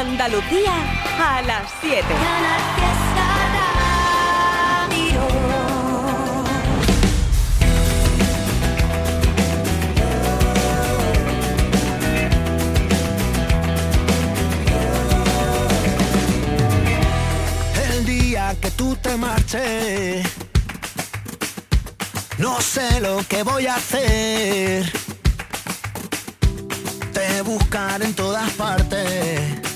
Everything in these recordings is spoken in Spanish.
Andalucía a las 7. El día que tú te marches, no sé lo que voy a hacer. Te buscaré en todas partes.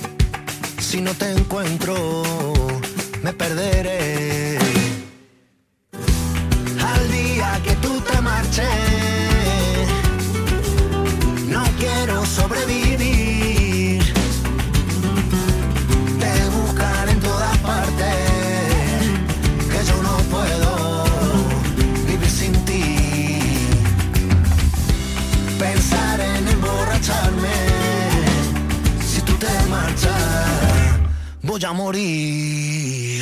Si no te encuentro, me perderé. Al día que tú te marches, voy a morir.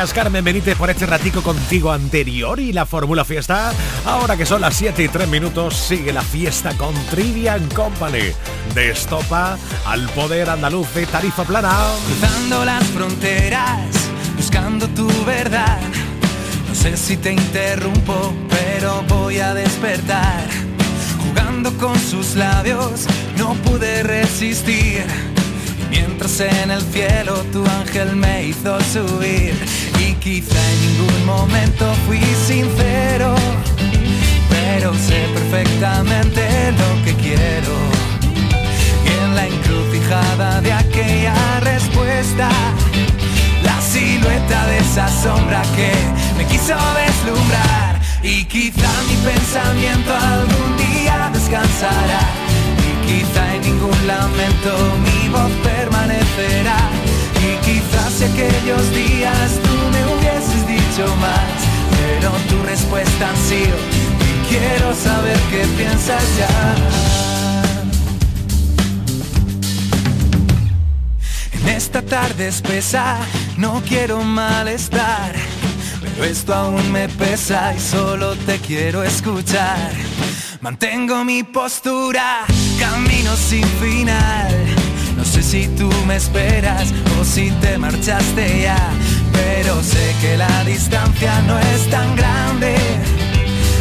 Gracias Carmen Benítez por este ratico contigo anterior y la Fórmula Fiesta. Ahora que son las 7 y 3 minutos, sigue la fiesta con Trivian Company. De Estopa al poder andaluz de Tarifa Plana. Cruzando las fronteras, buscando tu verdad. No sé si te interrumpo, pero voy a despertar. Jugando con sus labios, no pude resistir. Mientras en el cielo tu ángel me hizo subir. Y quizá en ningún momento fui sincero, pero sé perfectamente lo que quiero. Y en la encrucijada de aquella respuesta, la silueta de esa sombra que me quiso deslumbrar. Y quizá mi pensamiento algún día descansará. Y quizá en ningún lamento mi voz permanecerá. Y quizás si aquellos días tú me hubieses dicho más, pero tu respuesta ha sido, y quiero saber qué piensas ya. En esta tarde espesa no quiero malestar, pero esto aún me pesa y solo te quiero escuchar. Mantengo mi postura, camino sin final. Si tú me esperas o si te marchaste ya. Pero sé que la distancia no es tan grande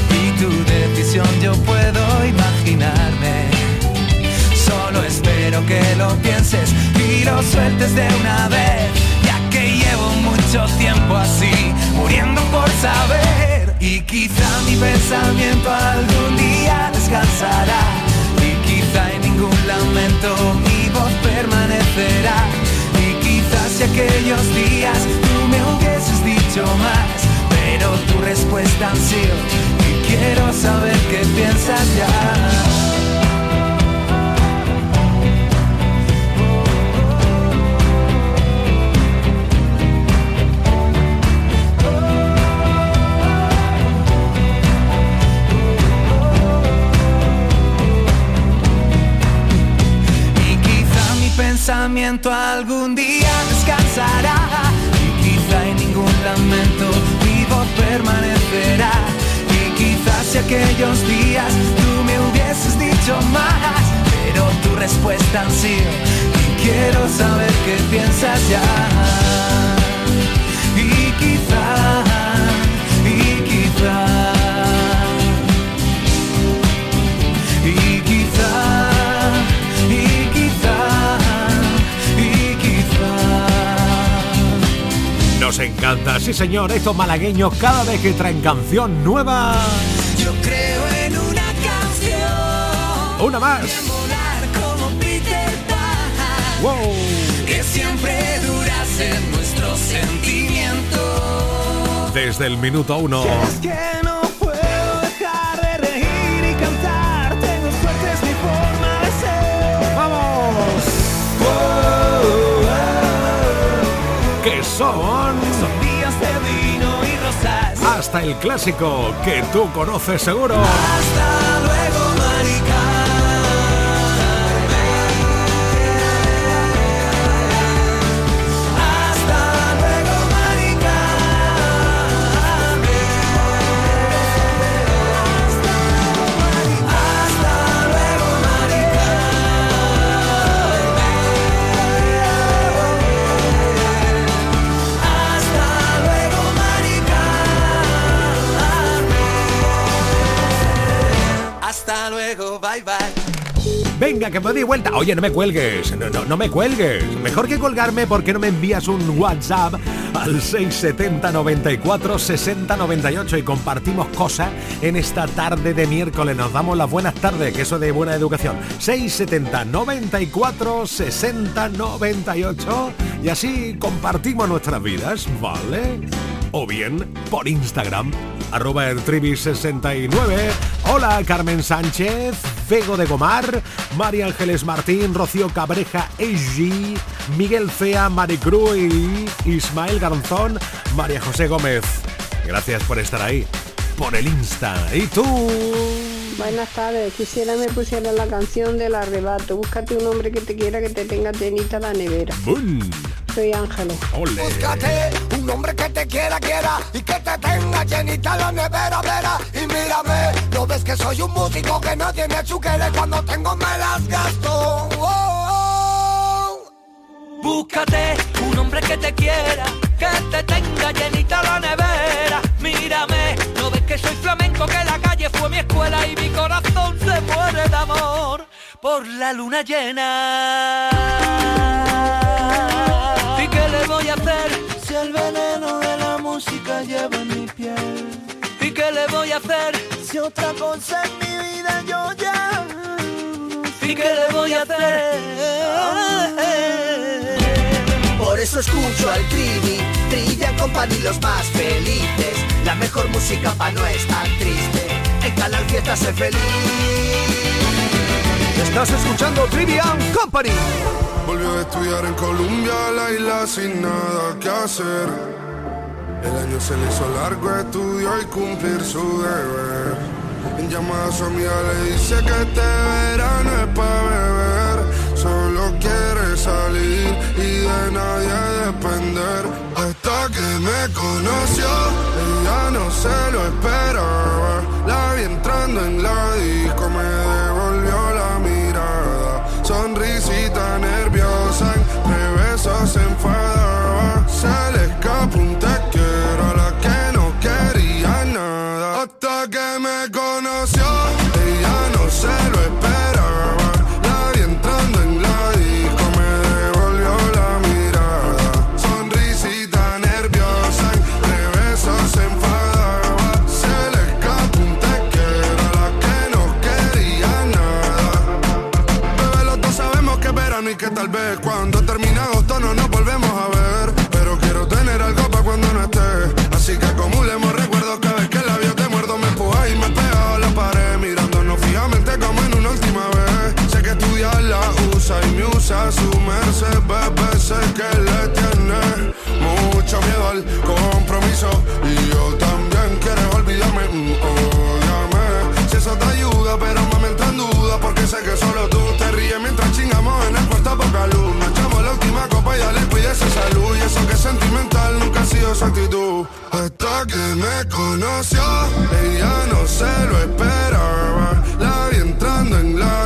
y tu decisión yo puedo imaginarme. Solo espero que lo pienses y lo sueltes de una vez, ya que llevo mucho tiempo así, muriendo por saber. Y quizá mi pensamiento algún día descansará. Y quizá en ningún lamento permanecerá. Y quizás si aquellos días tú me hubieses dicho más, pero tu respuesta ha sido y quiero saber qué piensas ya. Pensamiento algún señor, estos malagueños cada vez que traen canción nueva. Yo creo en una canción. Una más. Volar como Peter Pan. Wow. Que siempre durasen nuestros sentimientos. Desde el minuto uno. Hasta el clásico que tú conoces seguro. Que me doy vuelta. Oye, no me cuelgues. No, no, no me cuelgues. Mejor que colgarme, ¿por qué no me envías un WhatsApp al 670 94 60 98 y compartimos cosas en esta tarde de miércoles? Nos damos las buenas tardes, que eso de buena educación. 670 94 60 98 y así compartimos nuestras vidas, ¿vale? O bien por Instagram, arroba el trivi69. Hola Carmen Sánchez, Vego de Gomar, María Ángeles Martín, Rocío Cabreja, Eiji, Miguel Fea, Maricruz y Ismael Garzón, María José Gómez. Gracias por estar ahí, por el Insta. ¿Y tú? Buenas tardes, quisiera me pusiera la canción del arrebato. Búscate un hombre que te quiera, que te tenga tenita la nevera. ¡Bum! Soy. Búscate un hombre que te quiera, quiera y que te tenga llenita la nevera, vera. Y mírame, no ves que soy un músico que no tiene chuqueles cuando tengo me las gasto. Oh, oh. Búscate un hombre que te quiera, que te tenga llenita la nevera. Mírame, no ves que soy flamenco, que la calle fue mi escuela y mi corazón se muere de amor por la luna llena. ¿Y qué le voy a hacer si el veneno de la música lleva en mi piel? ¿Y qué le voy a hacer si otra cosa en mi vida yo ya? ¿Y qué le voy a hacer? Por eso escucho al Trivi, Trilla Company los más felices. La mejor música pa' no estar triste. En Canal Fiesta sé feliz. Estás escuchando Trivian Company. Volvió a estudiar en Colombia, la isla sin nada que hacer. El año se le hizo largo, estudió y cumplir su deber. En llamada a su amiga le dice que este verano es para beber. Solo quiere salir y de nadie depender. Hasta que me conoció, ella no se lo esperaba. La vi entrando en la disco, me devolvió la mirada. Sonrisita nerviosa esa se enfadaba, se le escapa un a su bebé, sé que le tiene mucho miedo al compromiso. Y yo también quiero olvidarme, mm, odiame. Si eso te ayuda, pero me entra en duda, porque sé que solo tú te ríes mientras chingamos en el cuarto poca luz. Nos echamos la última copa y ya le esa salud. Y eso que es sentimental nunca ha sido su actitud. Hasta que me conoció, ella no se lo esperaba. La vi entrando en la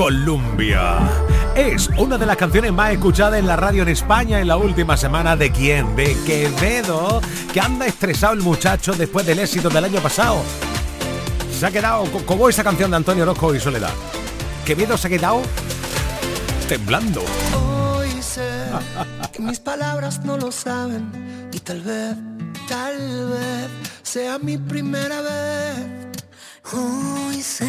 Columbia. Es una de las canciones más escuchadas en la radio en España en la última semana de quién? De Quevedo, que anda estresado el muchacho después del éxito del año pasado. Se ha quedado co- como esa canción de Antonio Orozco y Soledad. Quevedo se ha quedado temblando. Hoy sé mis palabras no lo saben y tal vez, tal vez sea mi primera vez. Hoy sé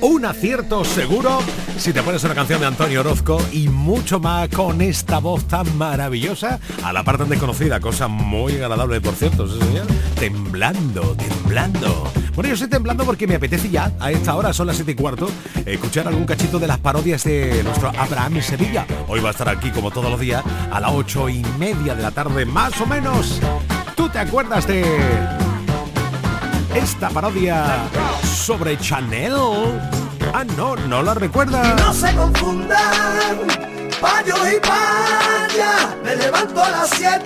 Un acierto seguro si te pones una canción de Antonio Orozco y mucho más con esta voz tan maravillosa, a la parte desconocida, cosa muy agradable por cierto, ¿sí, señor? Temblando, temblando. Bueno, yo estoy temblando porque me apetece ya, a esta hora, son las 7 y cuarto, escuchar algún cachito de las parodias de nuestro Abraham Sevilla. Hoy va a estar aquí como todos los días a las ocho y media de la tarde, más o menos. ¿Tú te acuerdas de esta parodia sobre Chanel? Ah, no, no la recuerda. No se confundan, payos y payas. Me levanto a las 7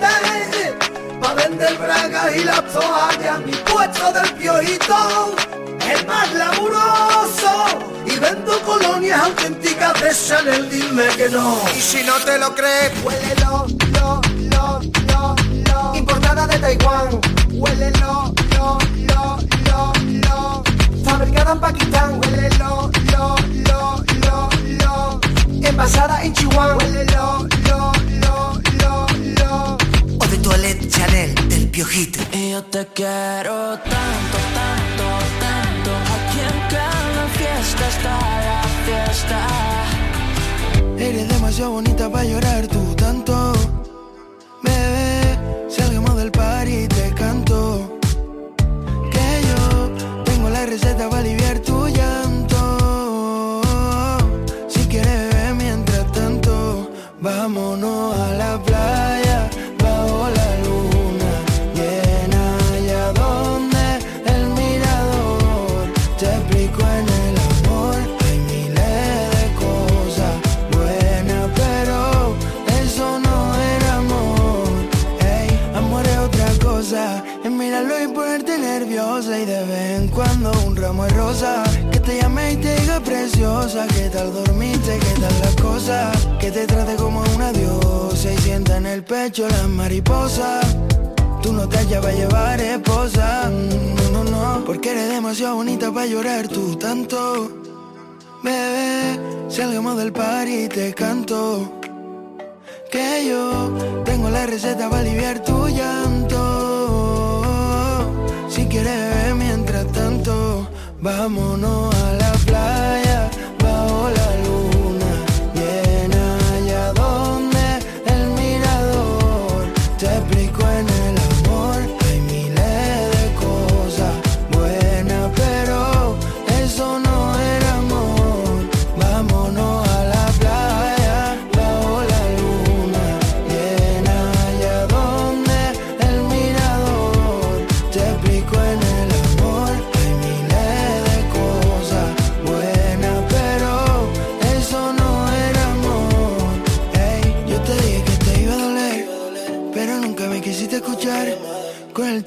pa' vender bragas y las toallas. Mi puesto del piojito es más laburoso. Y vendo colonias auténticas de Chanel, dime que no. Y si no te lo crees, huélelo, lo, lo, lo, lo. Importada de Taiwán, huélelo, Picada en Pakistán, huele lo, lo, lo, lo, lo. Envasada en Chihuahua, huele lo, lo, lo, lo, lo. O de Toilette Chanel, del piojito. Y yo te quiero tanto, tanto, tanto. Aquí en cada fiesta está la fiesta. Eres demasiado bonita para llorar tú tanto tengo la receta para aliviar tu llanto. Un ramo de rosa. Que te llame y te diga preciosa. ¿Qué tal dormiste? ¿Qué tal las cosas? Que te trate como una diosa. Y sienta en el pecho las mariposas. Tú no te hallas para llevar esposa. No, no, no. Porque eres demasiado bonita para llorar tú tanto. Bebé, salgamos del par y te canto. Que yo tengo la receta para aliviar tu llanto. Vámonos a la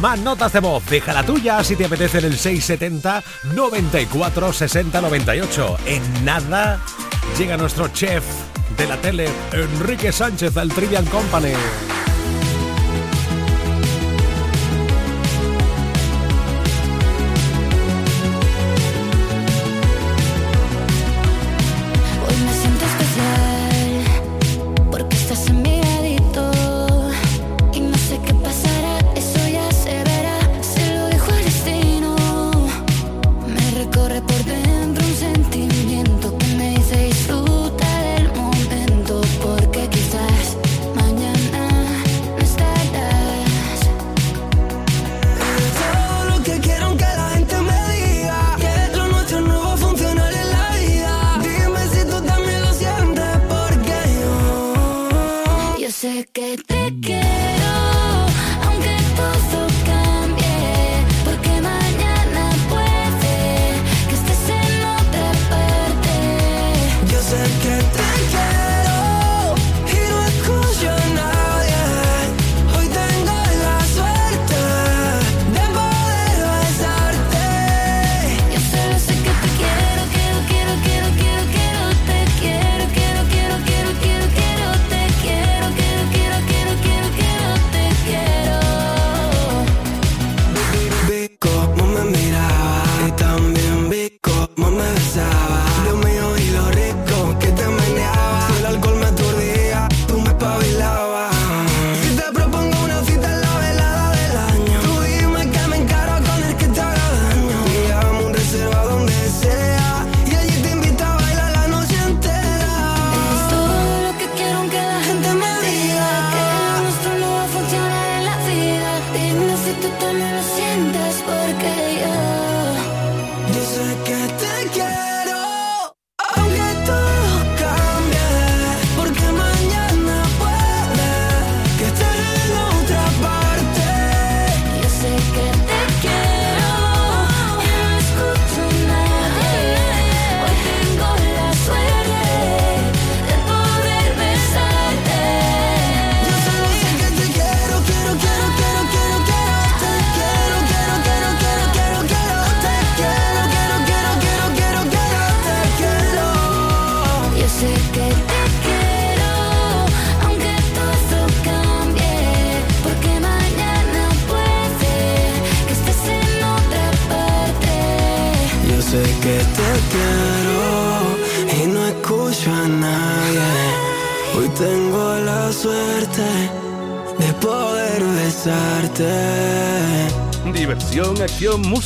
más notas de voz, deja la tuya si te apetece en el 670 94 60 98. En nada llega nuestro chef de la tele, Enrique Sánchez, al Trivian Company.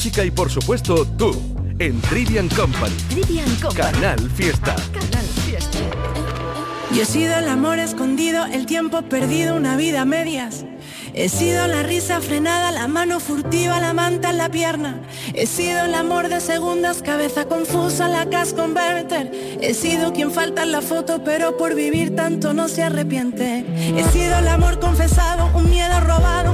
Música y por supuesto tú en Trivian Company. Trivian Company. Canal Fiesta. Canal Fiesta. Yo he sido el amor escondido, el tiempo perdido, una vida a medias. He sido la risa frenada, la mano furtiva, la manta en la pierna. He sido el amor de segundas, cabeza confusa, la cas converter. He sido quien falta en la foto, pero por vivir tanto no se arrepiente. He sido el amor confesado, un miedo robado,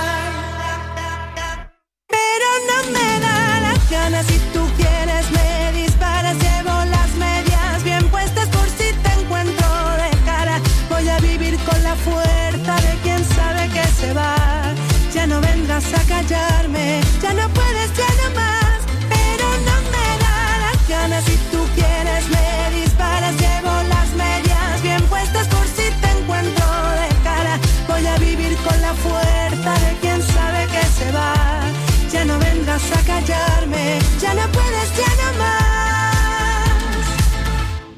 Ya no puedes, ya no más. Pero no me da las ganas si tú quieres me disparas, llevo las medias bien puestas por si te encuentro de cara. Voy a vivir con la fuerza de quien sabe que se va. Ya no vendrás a callarme, ya no puedes, ya no más.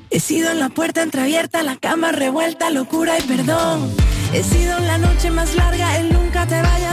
He sido en la puerta entreabierta, la cama revuelta, locura y perdón. He sido en la noche más larga, el nunca te vaya.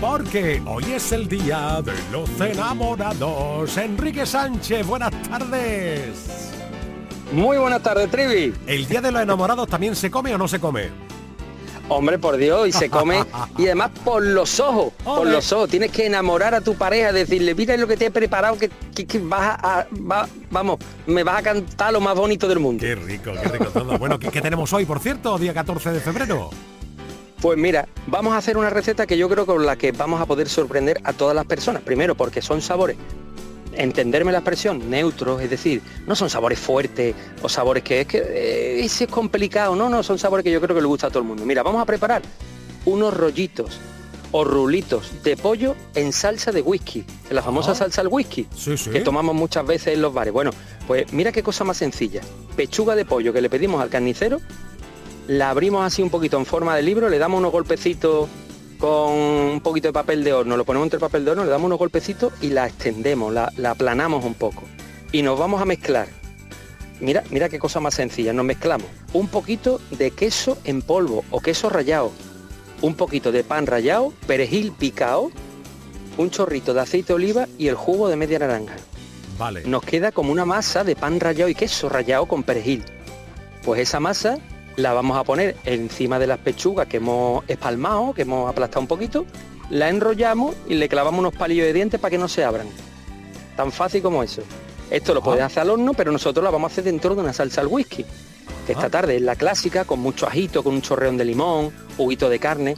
Porque, hoy es el día de los enamorados. Enrique Sánchez, buenas tardes. Muy buenas tardes, Trivi. ¿El día de los enamorados también se come o no se come? Hombre, por Dios, y se come, y además por los ojos, por los ojos. Tienes que enamorar a tu pareja, decirle, mira lo que te he preparado, que, que- que vas a, va- vamos, me vas a cantar lo más bonito del mundo. Qué rico, qué rico todo. Bueno, ¿qué, qué tenemos hoy, por cierto? Día 14 de febrero. Pues mira, vamos a hacer una receta que yo creo con la que vamos a poder sorprender a todas las personas. Primero, porque son sabores, entenderme la expresión, neutros, es decir, no son sabores fuertes o sabores que es que eh, ese es complicado. No, no, son sabores que yo creo que le gusta a todo el mundo. Mira, vamos a preparar unos rollitos o rulitos de pollo en salsa de whisky, en la famosa Ah. salsa al whisky, Sí, sí. que tomamos muchas veces en los bares. Bueno, pues mira qué cosa más sencilla. Pechuga de pollo que le pedimos al carnicero, la abrimos así un poquito en forma de libro, le damos unos golpecitos con un poquito de papel de horno, lo ponemos entre el papel de horno, le damos unos golpecitos y la extendemos, la, la aplanamos un poco. Y nos vamos a mezclar. Mira, mira qué cosa más sencilla, nos mezclamos un poquito de queso en polvo o queso rallado, un poquito de pan rallado, perejil picado, un chorrito de aceite de oliva y el jugo de media naranja. Vale. Nos queda como una masa de pan rallado y queso rallado con perejil. Pues esa masa la vamos a poner encima de las pechugas que hemos espalmado, que hemos aplastado un poquito, la enrollamos y le clavamos unos palillos de dientes para que no se abran. Tan fácil como eso. Esto lo puedes hacer al horno, pero nosotros la vamos a hacer dentro de una salsa al whisky. que esta tarde es la clásica, con mucho ajito, con un chorreón de limón, juguito de carne.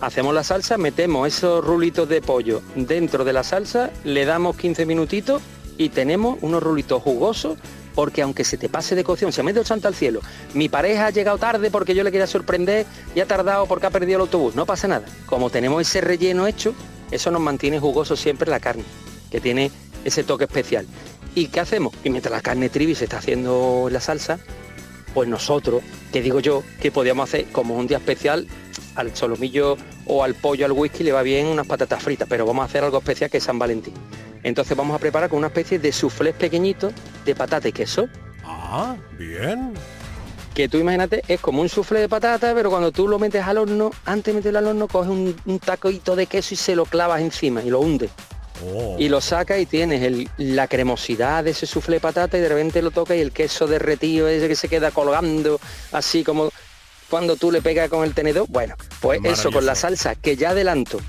Hacemos la salsa, metemos esos rulitos de pollo dentro de la salsa, le damos 15 minutitos y tenemos unos rulitos jugosos porque aunque se te pase de cocción, se mete el santo al cielo, mi pareja ha llegado tarde porque yo le quería sorprender y ha tardado porque ha perdido el autobús, no pasa nada. Como tenemos ese relleno hecho, eso nos mantiene jugoso siempre la carne, que tiene ese toque especial. ¿Y qué hacemos? Y mientras la carne trivi se está haciendo la salsa, pues nosotros, que digo yo, que podíamos hacer como un día especial al solomillo o al pollo al whisky le va bien unas patatas fritas, pero vamos a hacer algo especial que es San Valentín. Entonces vamos a preparar con una especie de soufflé pequeñito de patata y queso. Ah, bien. Que tú imagínate, es como un soufflé de patata, pero cuando tú lo metes al horno, antes de meterlo al horno, coges un, un tacoito de queso y se lo clavas encima y lo hundes. Oh. Y lo sacas y tienes el- la cremosidad de ese soufflé de patata y de repente lo tocas y el queso derretido ese que se queda colgando, así como cuando tú le pegas con el tenedor. Bueno, pues eso con la salsa, que ya adelanto.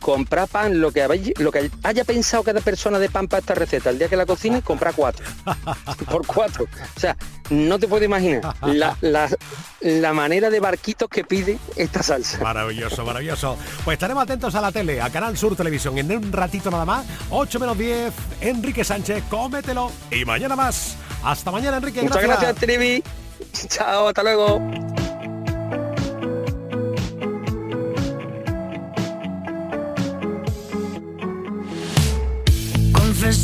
Comprar pan, lo que, habéis- lo que haya pensado cada persona de pan para esta receta, el día que la cocine, compra cuatro. Por cuatro. O sea, no te puedo imaginar la, la- la manera de barquitos que pide esta salsa. Maravilloso, maravilloso. Pues estaremos atentos a la tele, a Canal Sur Televisión. En un ratito nada más, 8 menos 10, Enrique Sánchez, cómetelo. Y mañana más. Hasta mañana, Enrique. Muchas gracias, Trivi. Chao, hasta luego.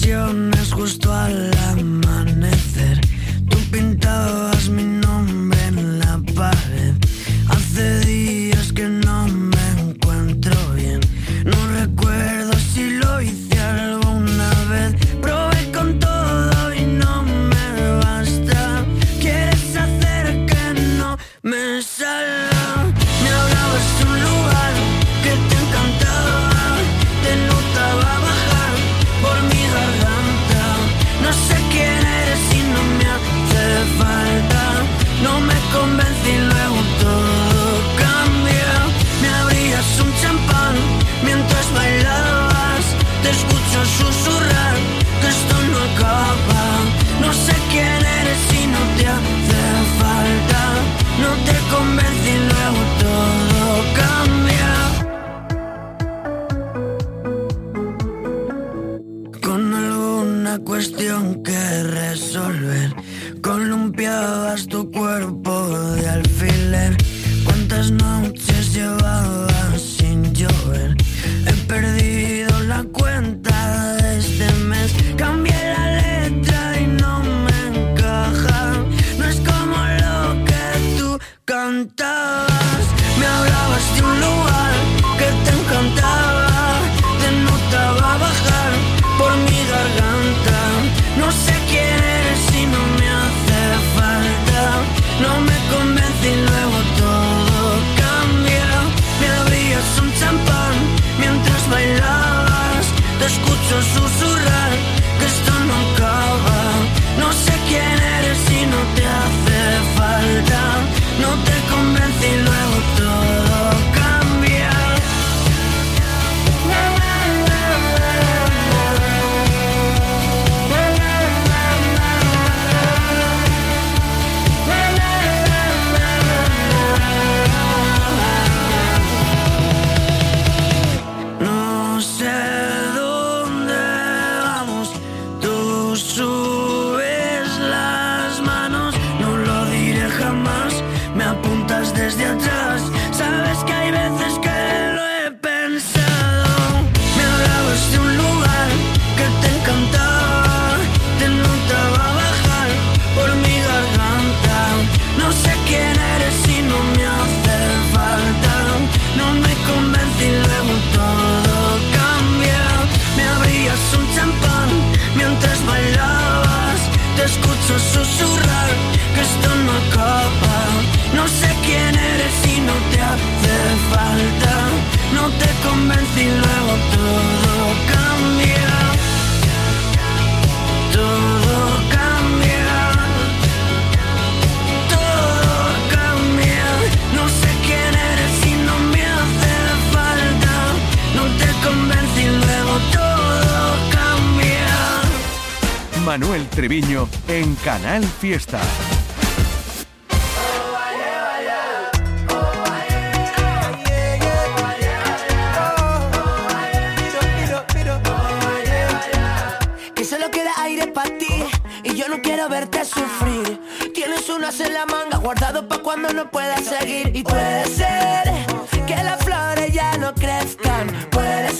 Confesiones justo al amanecer. Tú pintabas mi Canal Fiesta. Que solo queda aire para ti y yo no quiero verte sufrir. Tienes unas en la manga guardado para cuando no puedas seguir y puede ser que las flores ya no crezcan. Puede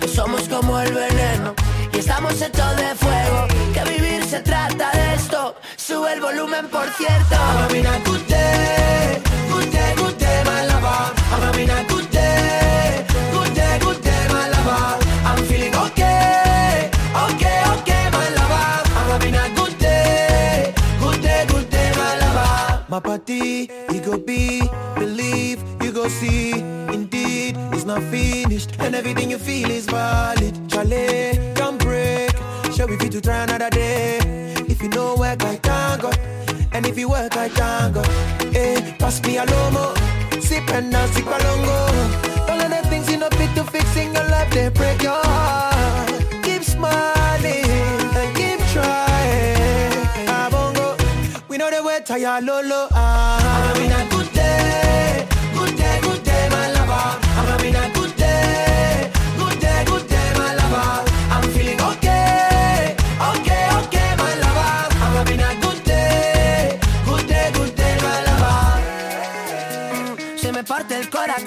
que somos como el veneno. Y estamos hechos de fuego, que vivir se trata de esto. Sube el volumen, por cierto. Everything you feel is valid. Charlie, don't break. Shall we fit to try another day? If you know work, I can't go. And if you work, I can't go. Eh, pass me a lomo. Sip and now sip alongo. All of the things you know fit to fix in your life, they break your heart. Keep smiling and keep trying. Abongo, we know the way tire lolo. Ah.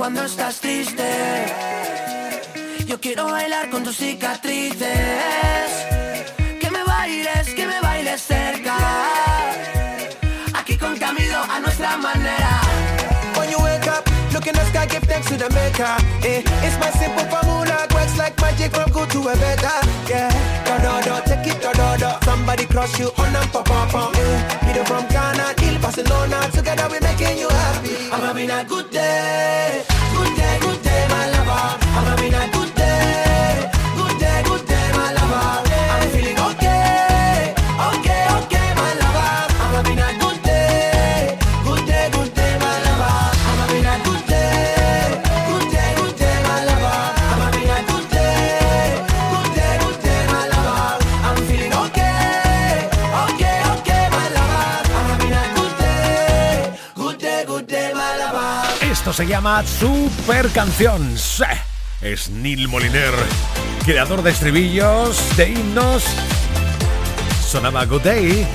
Cuando estás triste. Yo quiero bailar con tus cicatrices. Que me bailes, que me bailes cerca. Aquí con Camilo a nuestra manera. Look in the sky, give thanks to the maker. Eh, it's my simple formula, works like magic from good to a better. Yeah, do do do, take it do do do. Somebody cross you on and pop pop pop. Eh, video from Ghana, till Barcelona, together we're making you happy. I'm having a good day, good day, good day, my lover. I'm having a good Se llama Super Canción. Es Neil Moliner, creador de estribillos, de himnos. Sonaba Good Day.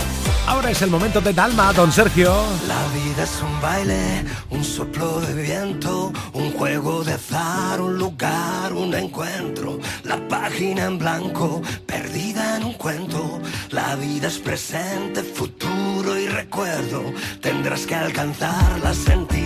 Ahora es el momento de Dalma, don Sergio. La vida es un baile, un soplo de viento, un juego de azar, un lugar, un encuentro. La página en blanco, perdida en un cuento. La vida es presente, futuro y recuerdo. Tendrás que alcanzarla, sentir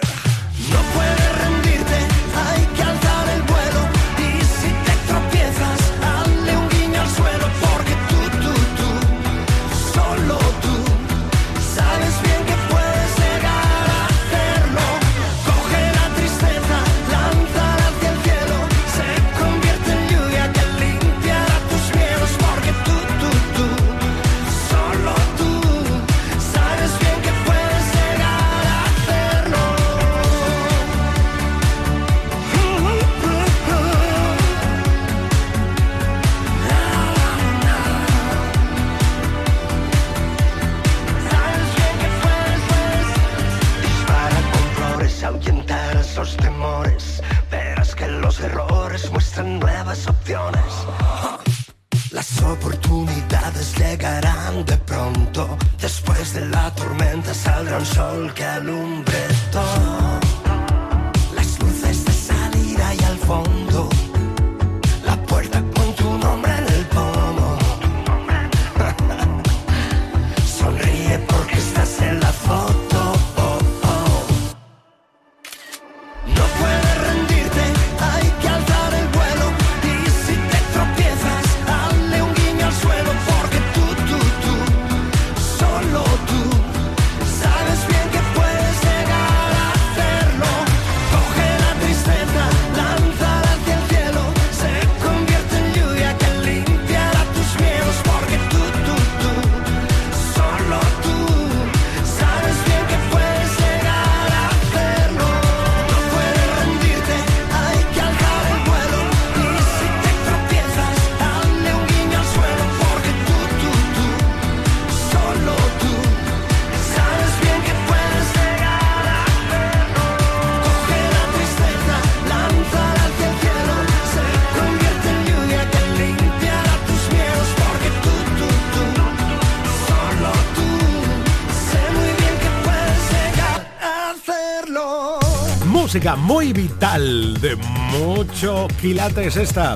Música muy vital, de mucho quilates esta.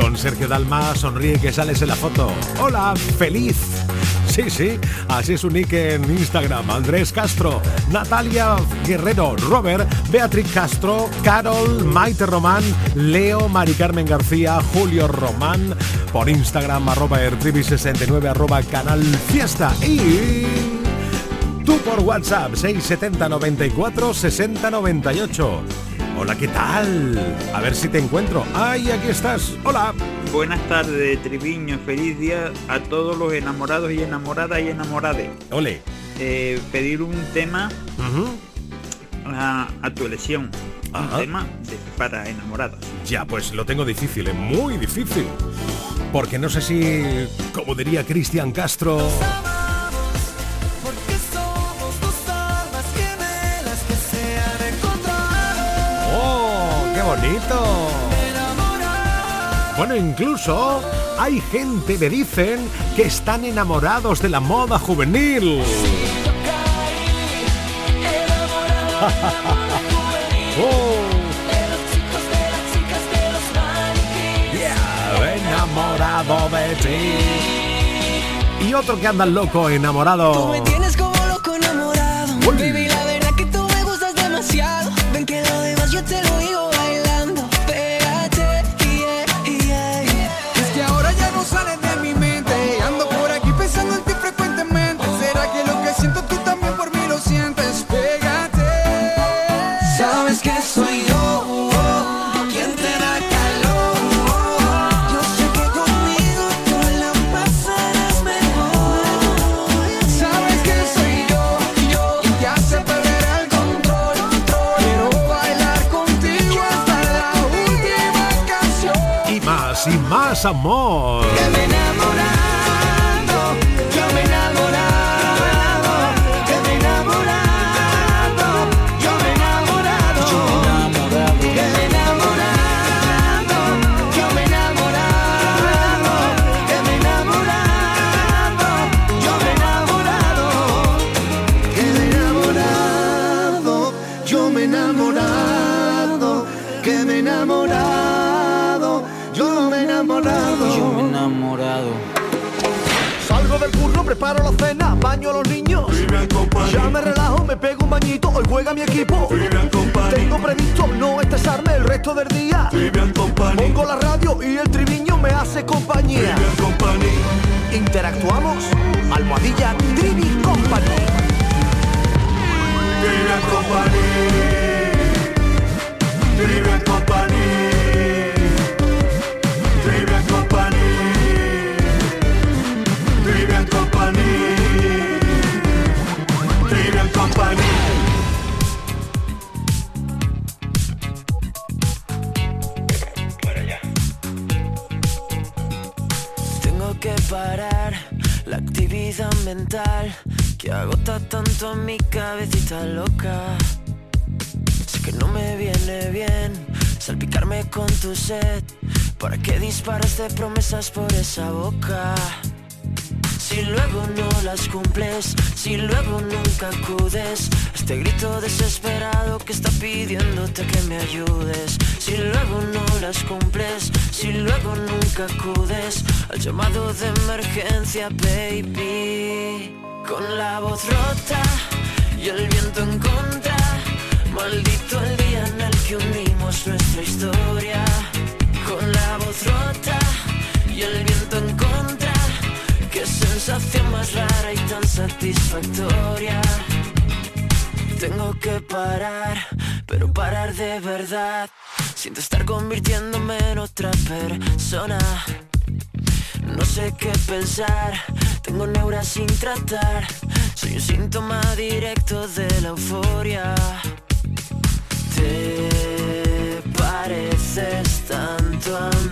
Con Sergio Dalma, sonríe que sales en la foto. Hola, feliz. Sí, sí, así es su nick en Instagram. Andrés Castro, Natalia Guerrero, Robert, Beatriz Castro, Carol, Maite Román, Leo, Mari Carmen García, Julio Román, por Instagram arroba ertribi69 arroba canal fiesta y tú por WhatsApp 670 94 60 98. Hola, ¿qué tal? A ver si te encuentro. ¡Ay, aquí estás! ¡Hola! Buenas tardes, Triviño. Feliz día a todos los enamorados y enamoradas y enamorades. ¡Ole! Eh, pedir un tema a, a tu elección. Ajá. Un tema de- para enamoradas. Ya, pues lo tengo difícil, es muy difícil. Porque no sé si, como diría Cristian Castro, bonito! Bueno, incluso hay gente que dicen que están enamorados de la moda juvenil. Oh. Yeah, enamorado de ti. Y otro que anda loco enamorado. Me tienes como loco enamorado. Amor. Ya me relajo, me pego un bañito, hoy juega mi equipo. Tengo previsto no estresarme el resto del día. Pongo la radio y el triviño me hace compañía. Interactuamos, almohadilla Trivi Company. Trivian Company. Trivian Company. Que agota tanto a mi cabecita loca. Sé que no me viene bien salpicarme con tu sed. ¿Para qué disparas de promesas por esa boca? Si luego no las cumples, si luego nunca acudes este grito desesperado que está pidiéndote que me ayudes. Si luego no las cumples, si luego nunca acudes al llamado de emergencia, baby. Con la voz rota y el viento en contra, maldito el día en el que unimos nuestra historia. Con la voz rota y el viento en contra. Qué sensación más rara y tan satisfactoria. Tengo que parar, pero parar de verdad. Siento estar convirtiéndome en otra persona. No sé qué pensar, tengo neuras sin tratar. Soy un síntoma directo de la euforia. Te pareces tanto a mí.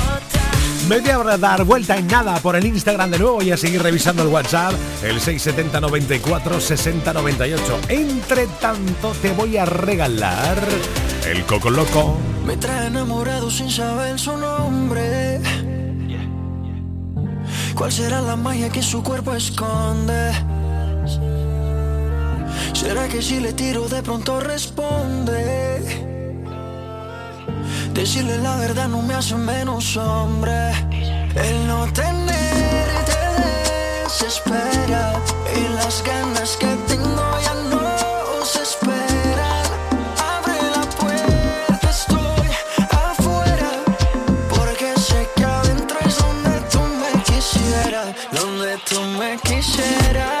Media hora dar vuelta en nada por el Instagram de nuevo y a seguir revisando el WhatsApp, el 670 94 60 98. Entre tanto, te voy a regalar el Coco Loco. Me trae enamorado sin saber su nombre. ¿Cuál será la magia que su cuerpo esconde? ¿Será que si le tiro de pronto responde? Decirle la verdad no me hace menos hombre. El no tenerte desespera y las ganas que tengo ya no se esperan. Abre la puerta, estoy afuera. Porque sé que adentro es donde tú me quisieras, donde tú me quisieras.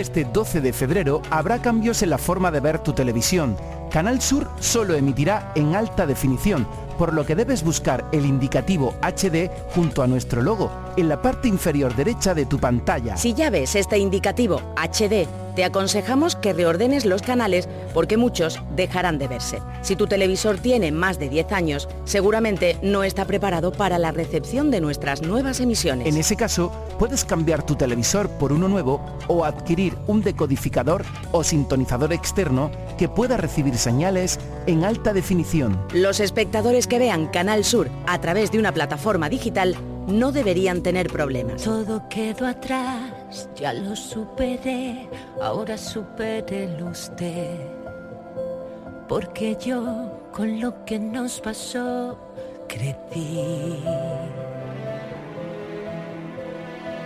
De este 12 de febrero habrá cambios en la forma de ver tu televisión. Canal Sur solo emitirá en alta definición, por lo que debes buscar el indicativo HD junto a nuestro logo en la parte inferior derecha de tu pantalla. Si ya ves este indicativo HD, te aconsejamos que reordenes los canales porque muchos dejarán de verse. Si tu televisor tiene más de 10 años, seguramente no está preparado para la recepción de nuestras nuevas emisiones. En ese caso, puedes cambiar tu televisor por uno nuevo o adquirir un decodificador o sintonizador externo que pueda recibir señales en alta definición. Los espectadores que vean Canal Sur a través de una plataforma digital no deberían tener problemas. Todo quedó atrás, ya lo superé, ahora supérelo usted. Porque yo con lo que nos pasó crecí.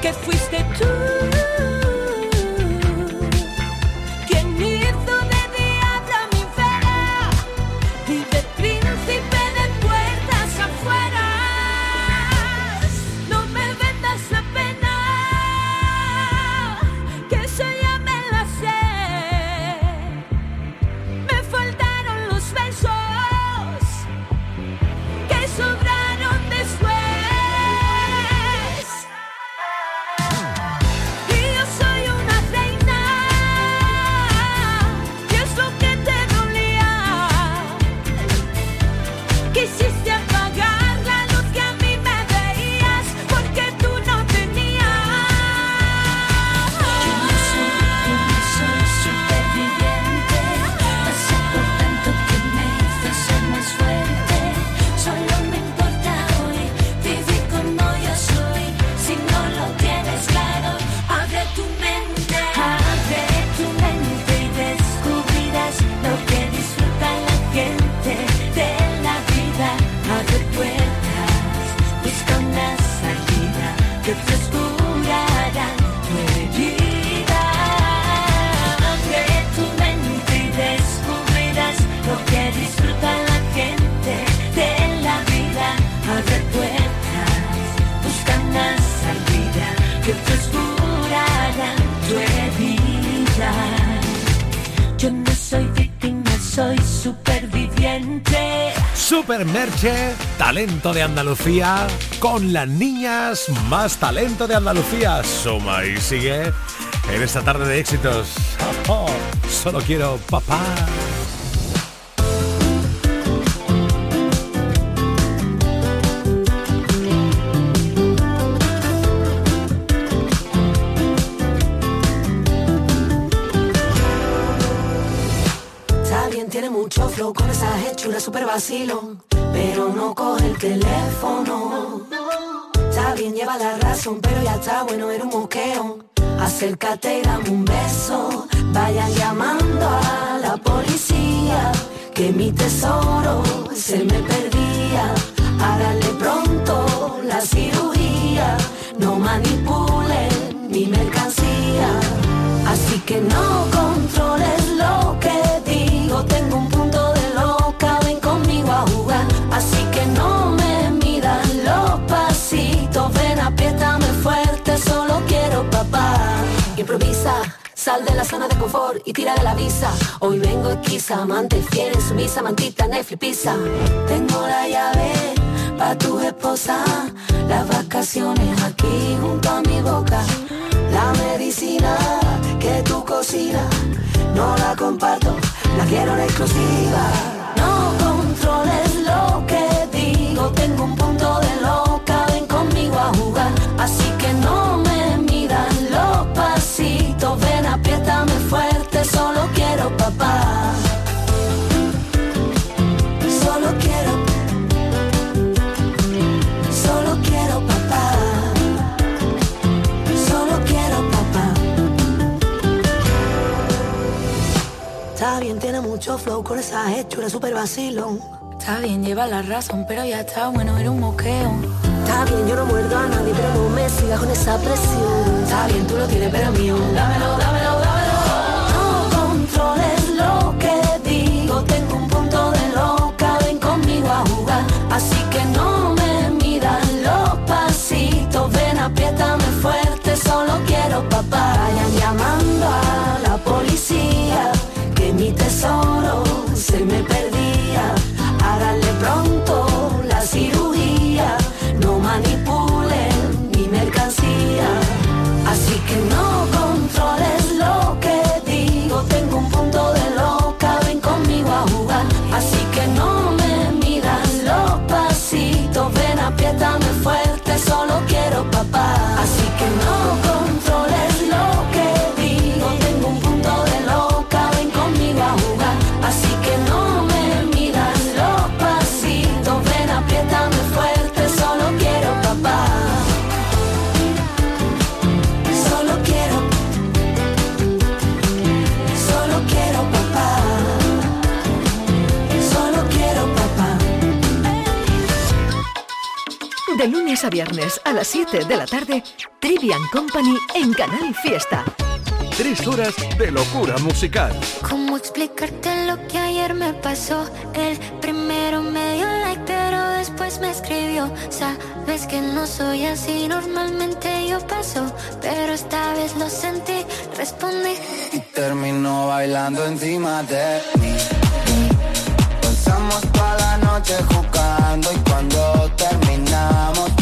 Que fuiste tú. Yo no soy víctima, soy superviviente. Super Merche, talento de Andalucía, con las niñas más talento de Andalucía. Suma y sigue en esta tarde de éxitos. Solo quiero papá. Hechura super vacilón, pero no coge el teléfono. Está bien, lleva la razón, pero ya está bueno, era un moqueo. Acércate y dame un beso. Vayan llamando a la policía, que mi tesoro se me perdía. Háganle pronto la cirugía, no manipulen mi mercancía. Así que no controles lo que digo, tengo un Improvisa, sal de la zona de confort y tira de la visa. Hoy vengo esquiza, amante fiel, sumisa, mantita, Netflix, pizza. Tengo la llave pa' tu esposa, las vacaciones aquí junto a mi boca. La medicina que tú cocinas, no la comparto, la quiero en exclusiva. No controles lo que digo, tengo un mucho flow con esa hechura super vacilón. Está bien, lleva la razón, pero ya está bueno, era un moqueo. Está bien, yo no muerdo a nadie, pero no me sigas con esa presión. Está bien, tú lo tienes, pero mío. Dámelo, dámelo, dámelo. No controles lo que digo, tengo un punto de loca, ven conmigo a jugar. Así que no me midas los pasitos, ven, apriétame fuerte, solo quiero papá. Vayan llamando a la policía, mi tesoro se me perdía. Háganle pronto la cirugía, no manipulen mi mercancía. Así que no controles lo que digo, tengo un punto de loca, ven conmigo a jugar. Así que no me midas los pasitos, ven, apriétame fuerte, solo quiero papá. Lunes a viernes a las 7 de la tarde, Trivian Company en Canal Fiesta. Tres horas de locura musical. ¿Cómo explicarte lo que ayer me pasó? El primero me dio like, pero después me escribió. Sabes que no soy así, normalmente yo paso, pero esta vez lo sentí, respondí. y terminó bailando encima de mí. Pasamos toda la noche jugando y cuando terminamos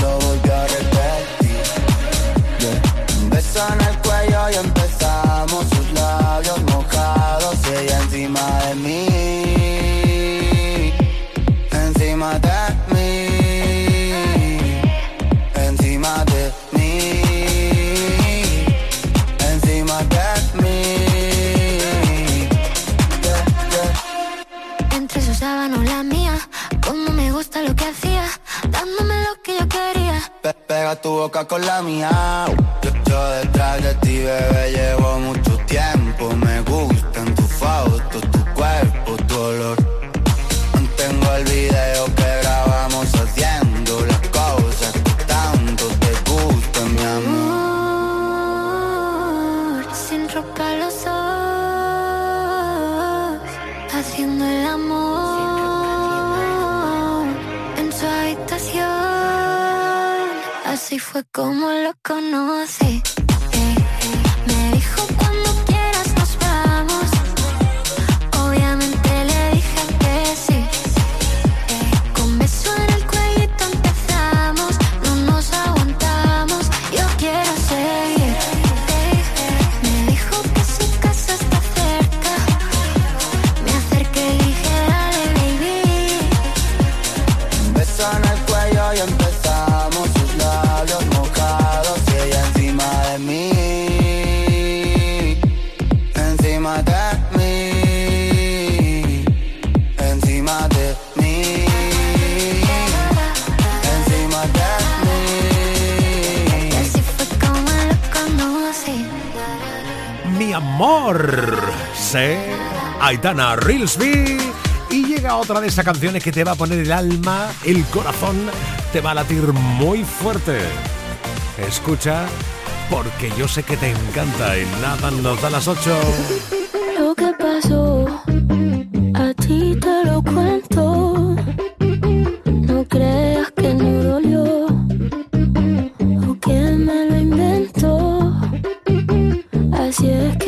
con la mía. Yo, yo detrás de ti, bebé, llevo mucho amor, sé Aitana Reelsby. Y llega otra de esas canciones que te va a poner el alma, el corazón, te va a latir muy fuerte. Escucha, porque yo sé que te encanta y nada nos da las 8. Lo que pasó,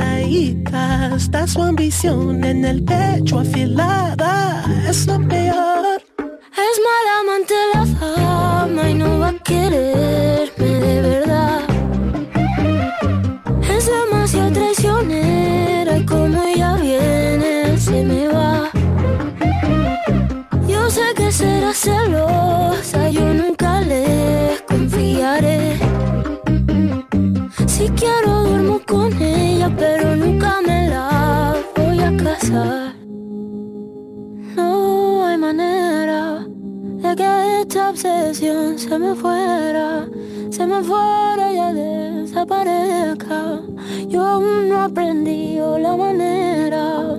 Puñaladita. Está su ambición en el pecho afilada. Es lo peor. Es mala amante la fama y no va a quererme esta obsesión se me fuera, se me fuera ya desaparezca. Yo aún no he aprendido la manera.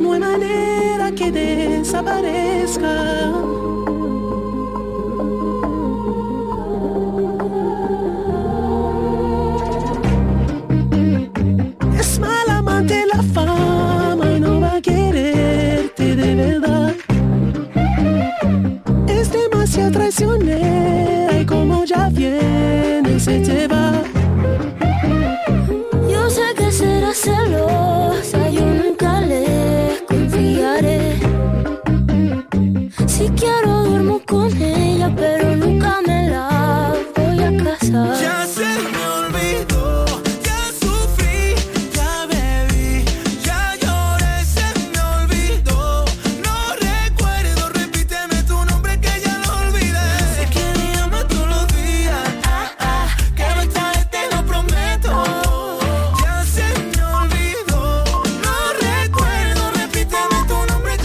No hay manera que desaparezca. Es